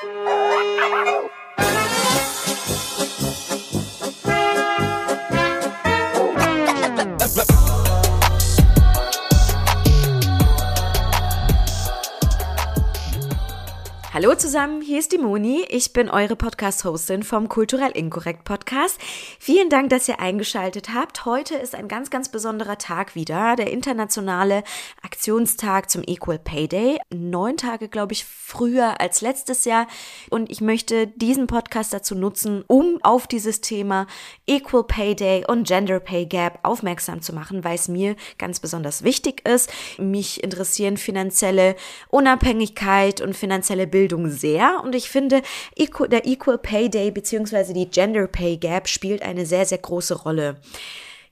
Hallo zusammen, hier ist die Moni. Ich bin eure Podcast-Hostin vom Kulturell Inkorrekt Podcast. Vielen Dank, dass ihr eingeschaltet habt. Heute ist ein ganz, ganz besonderer Tag wieder, der internationale Aktionstag zum Equal Pay Day. Neun Tage, glaube ich, früher als letztes Jahr. Und ich möchte diesen Podcast dazu nutzen, um auf dieses Thema Equal Pay Day und Gender Pay Gap aufmerksam zu machen, weil es mir ganz besonders wichtig ist. Mich interessieren finanzielle Unabhängigkeit und finanzielle Bildung sehr und ich finde, der Equal Pay Day bzw. die Gender Pay Gap spielt eine sehr, sehr große Rolle.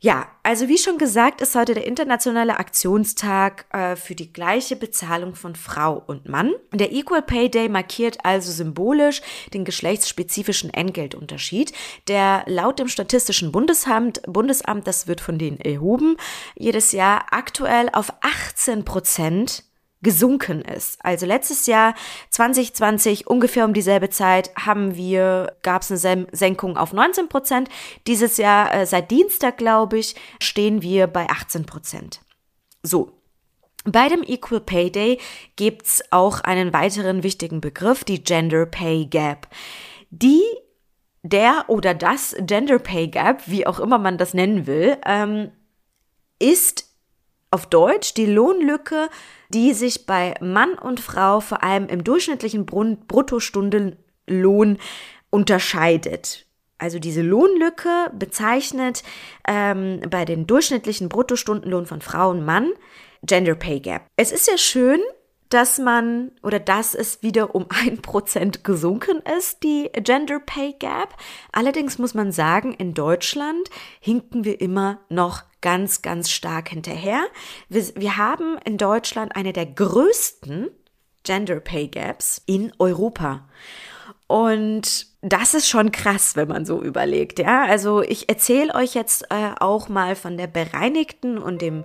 Ja, also wie schon gesagt, ist heute der internationale Aktionstag äh, für die gleiche Bezahlung von Frau und Mann. Der Equal Pay Day markiert also symbolisch den geschlechtsspezifischen Entgeltunterschied, der laut dem Statistischen Bundesamt, Bundesamt, das wird von denen erhoben, jedes Jahr aktuell auf 18 Prozent gesunken ist. Also letztes Jahr 2020 ungefähr um dieselbe Zeit haben wir gab es eine Senkung auf 19 Prozent. Dieses Jahr äh, seit Dienstag glaube ich stehen wir bei 18 Prozent. So. Bei dem Equal Pay Day gibt's auch einen weiteren wichtigen Begriff, die Gender Pay Gap. Die der oder das Gender Pay Gap, wie auch immer man das nennen will, ähm, ist auf Deutsch die Lohnlücke, die sich bei Mann und Frau vor allem im durchschnittlichen Bruttostundenlohn unterscheidet. Also diese Lohnlücke bezeichnet ähm, bei den durchschnittlichen Bruttostundenlohn von Frau und Mann Gender Pay Gap. Es ist ja schön, dass man oder dass es wieder um ein Prozent gesunken ist, die Gender Pay Gap. Allerdings muss man sagen, in Deutschland hinken wir immer noch ganz, ganz stark hinterher. Wir, wir haben in Deutschland eine der größten Gender Pay Gaps in Europa. Und das ist schon krass, wenn man so überlegt, ja. Also ich erzähle euch jetzt äh, auch mal von der bereinigten und dem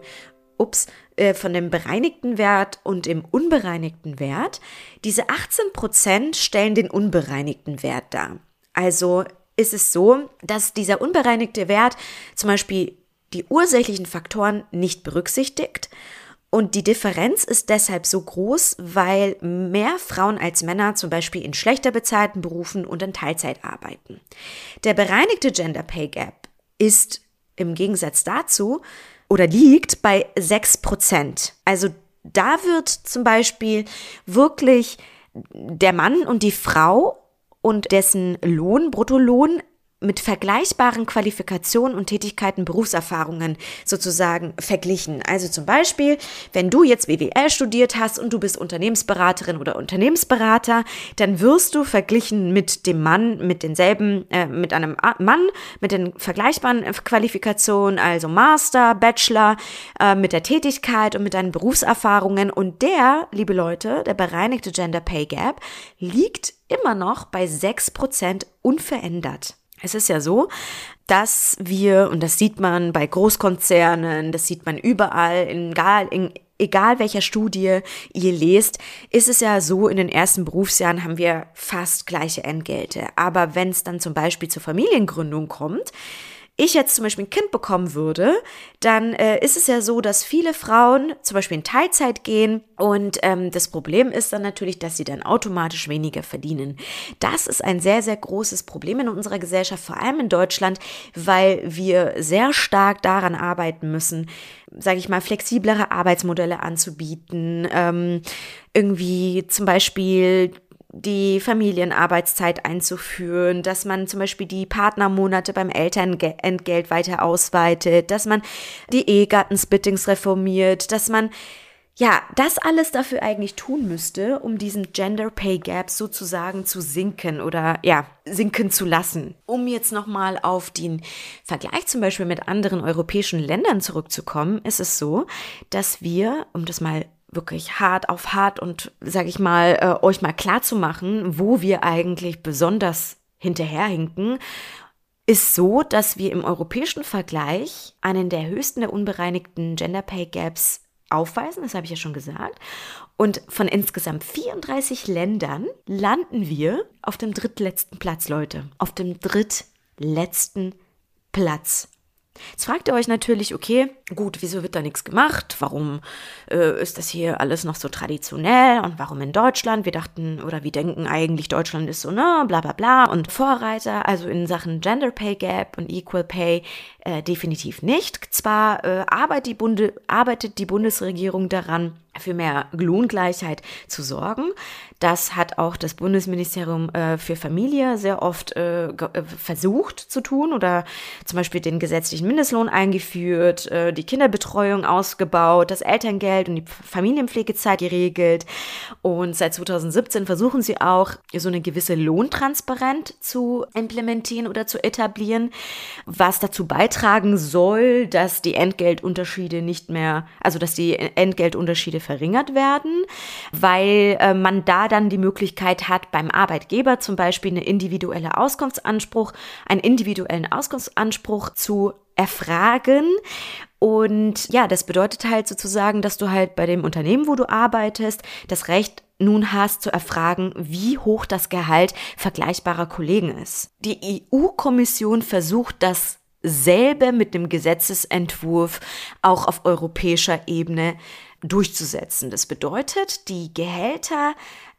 ups, äh, von dem bereinigten Wert und dem unbereinigten Wert. Diese 18% stellen den unbereinigten Wert dar. Also ist es so, dass dieser unbereinigte Wert zum Beispiel die ursächlichen Faktoren nicht berücksichtigt und die Differenz ist deshalb so groß, weil mehr Frauen als Männer zum Beispiel in schlechter bezahlten Berufen und in Teilzeit arbeiten. Der bereinigte Gender Pay Gap ist im Gegensatz dazu oder liegt bei 6 Prozent. Also da wird zum Beispiel wirklich der Mann und die Frau und dessen Lohn, Bruttolohn mit vergleichbaren Qualifikationen und Tätigkeiten Berufserfahrungen sozusagen verglichen. Also zum Beispiel, wenn du jetzt BWL studiert hast und du bist Unternehmensberaterin oder Unternehmensberater, dann wirst du verglichen mit dem Mann, mit denselben, äh, mit einem Mann, mit den vergleichbaren Qualifikationen, also Master, Bachelor, äh, mit der Tätigkeit und mit deinen Berufserfahrungen. Und der, liebe Leute, der bereinigte Gender Pay Gap liegt immer noch bei 6% unverändert. Es ist ja so, dass wir, und das sieht man bei Großkonzernen, das sieht man überall, egal, egal welcher Studie ihr lest, ist es ja so, in den ersten Berufsjahren haben wir fast gleiche Entgelte. Aber wenn es dann zum Beispiel zur Familiengründung kommt, ich jetzt zum Beispiel ein Kind bekommen würde, dann äh, ist es ja so, dass viele Frauen zum Beispiel in Teilzeit gehen und ähm, das Problem ist dann natürlich, dass sie dann automatisch weniger verdienen. Das ist ein sehr, sehr großes Problem in unserer Gesellschaft, vor allem in Deutschland, weil wir sehr stark daran arbeiten müssen, sage ich mal, flexiblere Arbeitsmodelle anzubieten, ähm, irgendwie zum Beispiel die Familienarbeitszeit einzuführen, dass man zum Beispiel die Partnermonate beim Elternentgelt weiter ausweitet, dass man die Ehegattensplittings reformiert, dass man ja, das alles dafür eigentlich tun müsste, um diesen Gender Pay Gap sozusagen zu sinken oder ja, sinken zu lassen. Um jetzt nochmal auf den Vergleich zum Beispiel mit anderen europäischen Ländern zurückzukommen, ist es so, dass wir, um das mal wirklich hart auf hart und, sag ich mal, äh, euch mal klar zu machen, wo wir eigentlich besonders hinterherhinken, ist so, dass wir im europäischen Vergleich einen der höchsten der unbereinigten Gender Pay Gaps aufweisen, das habe ich ja schon gesagt. Und von insgesamt 34 Ländern landen wir auf dem drittletzten Platz, Leute. Auf dem drittletzten Platz. Jetzt fragt ihr euch natürlich, okay, gut, wieso wird da nichts gemacht? Warum äh, ist das hier alles noch so traditionell? Und warum in Deutschland? Wir dachten oder wir denken eigentlich, Deutschland ist so, ne, bla bla bla und Vorreiter, also in Sachen Gender Pay Gap und Equal Pay äh, definitiv nicht. Zwar äh, arbeitet, die Bunde, arbeitet die Bundesregierung daran, für mehr Lohngleichheit zu sorgen. Das hat auch das Bundesministerium äh, für Familie sehr oft äh, äh, versucht zu tun oder zum Beispiel den gesetzlichen Mindestlohn eingeführt, die Kinderbetreuung ausgebaut, das Elterngeld und die Familienpflegezeit geregelt. Und seit 2017 versuchen sie auch, so eine gewisse Lohntransparenz zu implementieren oder zu etablieren, was dazu beitragen soll, dass die Entgeltunterschiede nicht mehr, also dass die Entgeltunterschiede verringert werden, weil äh, man da dann die Möglichkeit hat, beim Arbeitgeber zum Beispiel eine individuelle Auskunftsanspruch, einen individuellen Auskunftsanspruch zu erfragen. Und ja, das bedeutet halt sozusagen, dass du halt bei dem Unternehmen, wo du arbeitest, das Recht nun hast zu erfragen, wie hoch das Gehalt vergleichbarer Kollegen ist. Die EU-Kommission versucht das selbe mit dem Gesetzesentwurf auch auf europäischer Ebene durchzusetzen. Das bedeutet, die Gehälter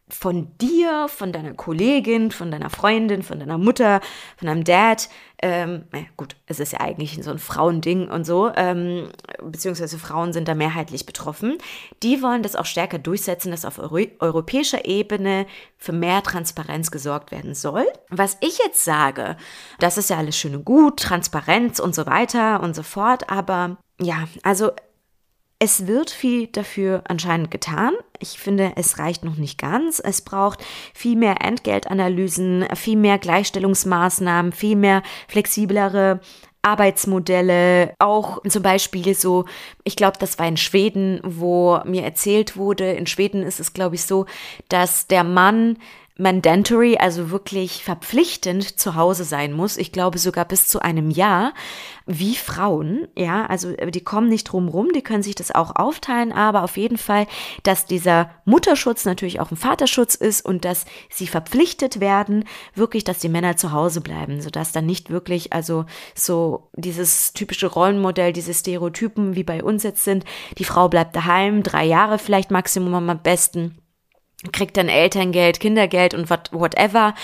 von dir, von deiner Kollegin, von deiner Freundin, von deiner Mutter, von deinem Dad, ähm, gut, es ist ja eigentlich so ein Frauending und so, ähm, beziehungsweise Frauen sind da mehrheitlich betroffen, die wollen das auch stärker durchsetzen, dass auf Euro europäischer Ebene für mehr Transparenz gesorgt werden soll. Was ich jetzt sage, das ist ja alles schön und gut, Transparenz und so weiter und so fort, aber ja, also es wird viel dafür anscheinend getan. Ich finde, es reicht noch nicht ganz. Es braucht viel mehr Entgeltanalysen, viel mehr Gleichstellungsmaßnahmen, viel mehr flexiblere Arbeitsmodelle, auch zum Beispiel so, ich glaube, das war in Schweden, wo mir erzählt wurde, in Schweden ist es, glaube ich, so, dass der Mann mandatory, also wirklich verpflichtend zu Hause sein muss. Ich glaube sogar bis zu einem Jahr, wie Frauen. Ja, also äh, die kommen nicht drum rum, die können sich das auch aufteilen, aber auf jeden Fall, dass dieser Mutterschutz natürlich auch ein Vaterschutz ist und dass sie verpflichtet werden, wirklich, dass die Männer zu Hause bleiben, sodass dann nicht wirklich, also so dieses typische Rollenmodell, diese Stereotypen wie bei uns jetzt sind, die Frau bleibt daheim, drei Jahre vielleicht Maximum am besten kriegt dann Elterngeld, Kindergeld und what, whatever.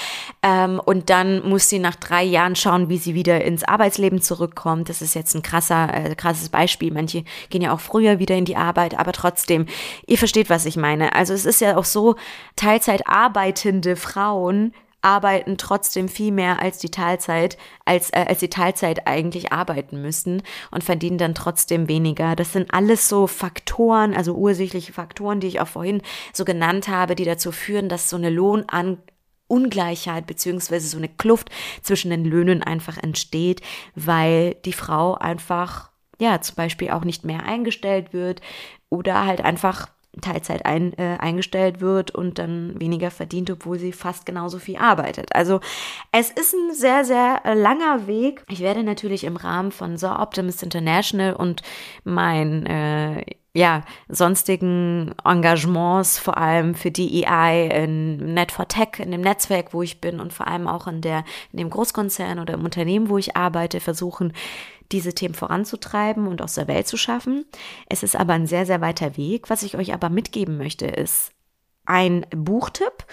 Ähm, und dann muss sie nach drei Jahren schauen, wie sie wieder ins Arbeitsleben zurückkommt. Das ist jetzt ein krasser, äh, krasses Beispiel. Manche gehen ja auch früher wieder in die Arbeit, aber trotzdem, ihr versteht, was ich meine. Also es ist ja auch so, Teilzeit arbeitende Frauen arbeiten trotzdem viel mehr als die Teilzeit, als, äh, als die Teilzeit eigentlich arbeiten müssen und verdienen dann trotzdem weniger. Das sind alles so Faktoren, also ursächliche Faktoren, die ich auch vorhin so genannt habe, die dazu führen, dass so eine Lohnan Ungleichheit beziehungsweise so eine Kluft zwischen den Löhnen einfach entsteht, weil die Frau einfach ja zum Beispiel auch nicht mehr eingestellt wird oder halt einfach Teilzeit ein, äh, eingestellt wird und dann weniger verdient, obwohl sie fast genauso viel arbeitet. Also es ist ein sehr, sehr äh, langer Weg. Ich werde natürlich im Rahmen von So Optimist International und mein äh, ja, sonstigen Engagements, vor allem für DEI in Net4Tech, in dem Netzwerk, wo ich bin und vor allem auch in der, in dem Großkonzern oder im Unternehmen, wo ich arbeite, versuchen, diese Themen voranzutreiben und aus der Welt zu schaffen. Es ist aber ein sehr, sehr weiter Weg. Was ich euch aber mitgeben möchte, ist ein Buchtipp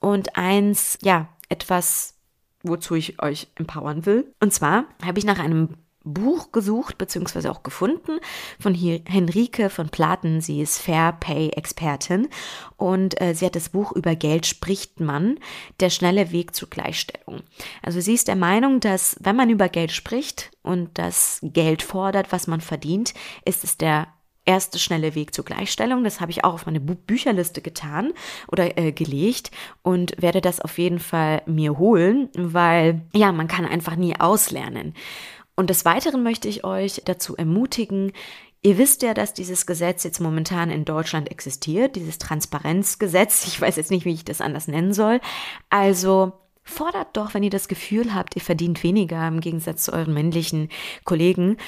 und eins, ja, etwas, wozu ich euch empowern will. Und zwar habe ich nach einem Buch gesucht bzw. auch gefunden von Henrike von Platen. Sie ist Fair Pay Expertin und äh, sie hat das Buch über Geld spricht man, der schnelle Weg zur Gleichstellung. Also sie ist der Meinung, dass wenn man über Geld spricht und das Geld fordert, was man verdient, ist es der erste schnelle Weg zur Gleichstellung. Das habe ich auch auf meine Bü Bücherliste getan oder äh, gelegt und werde das auf jeden Fall mir holen, weil ja, man kann einfach nie auslernen. Und des Weiteren möchte ich euch dazu ermutigen, Ihr wisst ja, dass dieses Gesetz jetzt momentan in Deutschland existiert, dieses Transparenzgesetz. Ich weiß jetzt nicht, wie ich das anders nennen soll. Also fordert doch, wenn ihr das Gefühl habt, ihr verdient weniger im Gegensatz zu euren männlichen Kollegen,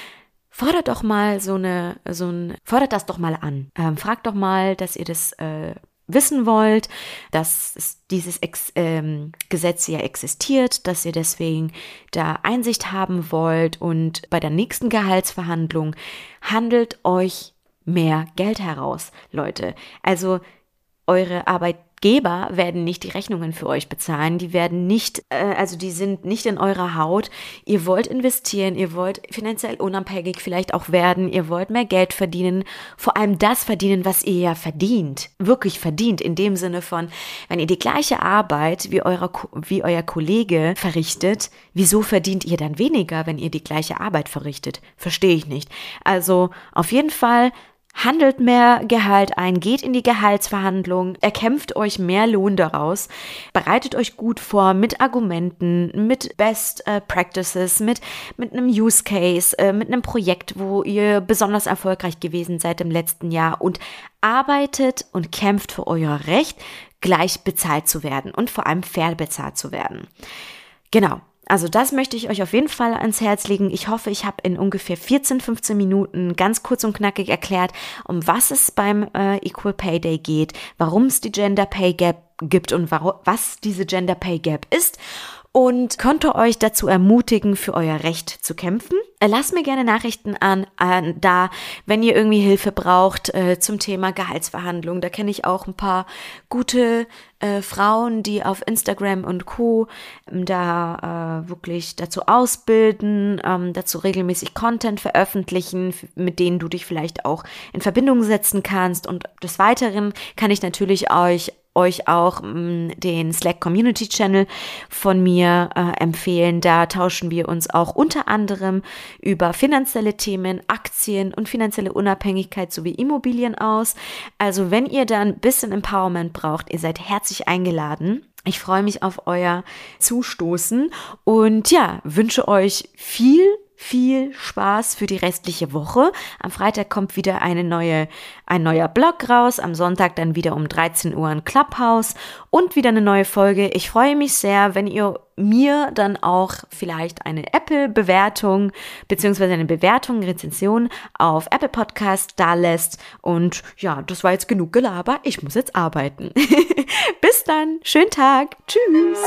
fordert doch mal so eine, so ein, fordert das doch mal an. Ähm, fragt doch mal, dass ihr das äh, wissen wollt, dass dieses Ex ähm, Gesetz ja existiert, dass ihr deswegen da Einsicht haben wollt und bei der nächsten Gehaltsverhandlung handelt euch mehr Geld heraus, Leute. Also eure Arbeit Geber werden nicht die Rechnungen für euch bezahlen, die werden nicht, äh, also die sind nicht in eurer Haut. Ihr wollt investieren, ihr wollt finanziell unabhängig vielleicht auch werden, ihr wollt mehr Geld verdienen, vor allem das verdienen, was ihr ja verdient, wirklich verdient, in dem Sinne von, wenn ihr die gleiche Arbeit wie, eurer, wie euer Kollege verrichtet, wieso verdient ihr dann weniger, wenn ihr die gleiche Arbeit verrichtet? Verstehe ich nicht. Also auf jeden Fall handelt mehr Gehalt ein, geht in die Gehaltsverhandlungen, erkämpft euch mehr Lohn daraus, bereitet euch gut vor mit Argumenten, mit Best äh, Practices, mit, mit einem Use Case, äh, mit einem Projekt, wo ihr besonders erfolgreich gewesen seid im letzten Jahr und arbeitet und kämpft für euer Recht, gleich bezahlt zu werden und vor allem fair bezahlt zu werden. Genau. Also das möchte ich euch auf jeden Fall ans Herz legen. Ich hoffe, ich habe in ungefähr 14, 15 Minuten ganz kurz und knackig erklärt, um was es beim äh, Equal Pay Day geht, warum es die Gender Pay Gap gibt und was diese Gender Pay Gap ist und konnte euch dazu ermutigen, für euer Recht zu kämpfen. Äh, lasst mir gerne Nachrichten an, an da, wenn ihr irgendwie Hilfe braucht äh, zum Thema Gehaltsverhandlungen. Da kenne ich auch ein paar gute äh, Frauen, die auf Instagram und Co. Ähm, da äh, wirklich dazu ausbilden, ähm, dazu regelmäßig Content veröffentlichen, mit denen du dich vielleicht auch in Verbindung setzen kannst. Und des Weiteren kann ich natürlich euch euch auch mh, mm, den Slack Community Channel von mir äh, empfehlen. Da tauschen wir uns auch unter anderem über finanzielle Themen, Aktien und finanzielle Unabhängigkeit sowie Immobilien aus. Also wenn ihr da ein bisschen Empowerment braucht, ihr seid herzlich eingeladen. Ich freue mich auf euer Zustoßen und ja, wünsche euch viel viel Spaß für die restliche Woche. Am Freitag kommt wieder eine neue, ein neuer Blog raus. Am Sonntag dann wieder um 13 Uhr ein Clubhouse und wieder eine neue Folge. Ich freue mich sehr, wenn ihr mir dann auch vielleicht eine Apple-Bewertung beziehungsweise eine Bewertung, Rezension auf Apple Podcast da lässt. Und ja, das war jetzt genug Gelaber. Ich muss jetzt arbeiten. Bis dann. Schönen Tag. Tschüss.